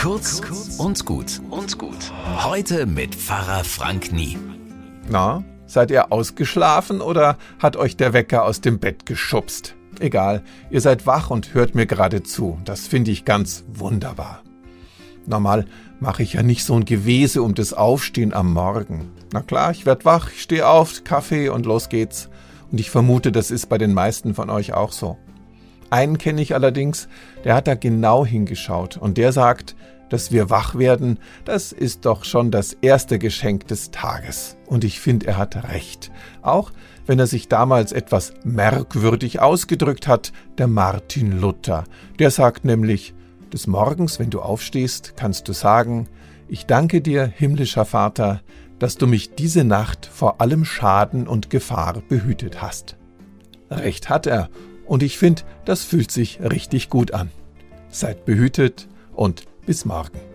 Kurz und gut und gut. Heute mit Pfarrer Frank Nie. Na, seid ihr ausgeschlafen oder hat euch der Wecker aus dem Bett geschubst? Egal, ihr seid wach und hört mir gerade zu. Das finde ich ganz wunderbar. Normal mache ich ja nicht so ein Gewese um das Aufstehen am Morgen. Na klar, ich werd wach, ich stehe auf, Kaffee und los geht's. Und ich vermute, das ist bei den meisten von euch auch so. Einen kenne ich allerdings, der hat da genau hingeschaut und der sagt, dass wir wach werden, das ist doch schon das erste Geschenk des Tages. Und ich finde, er hat recht. Auch wenn er sich damals etwas merkwürdig ausgedrückt hat, der Martin Luther. Der sagt nämlich, des Morgens, wenn du aufstehst, kannst du sagen, ich danke dir, himmlischer Vater, dass du mich diese Nacht vor allem Schaden und Gefahr behütet hast. Recht hat er, und ich finde, das fühlt sich richtig gut an. Seid behütet und bis morgen.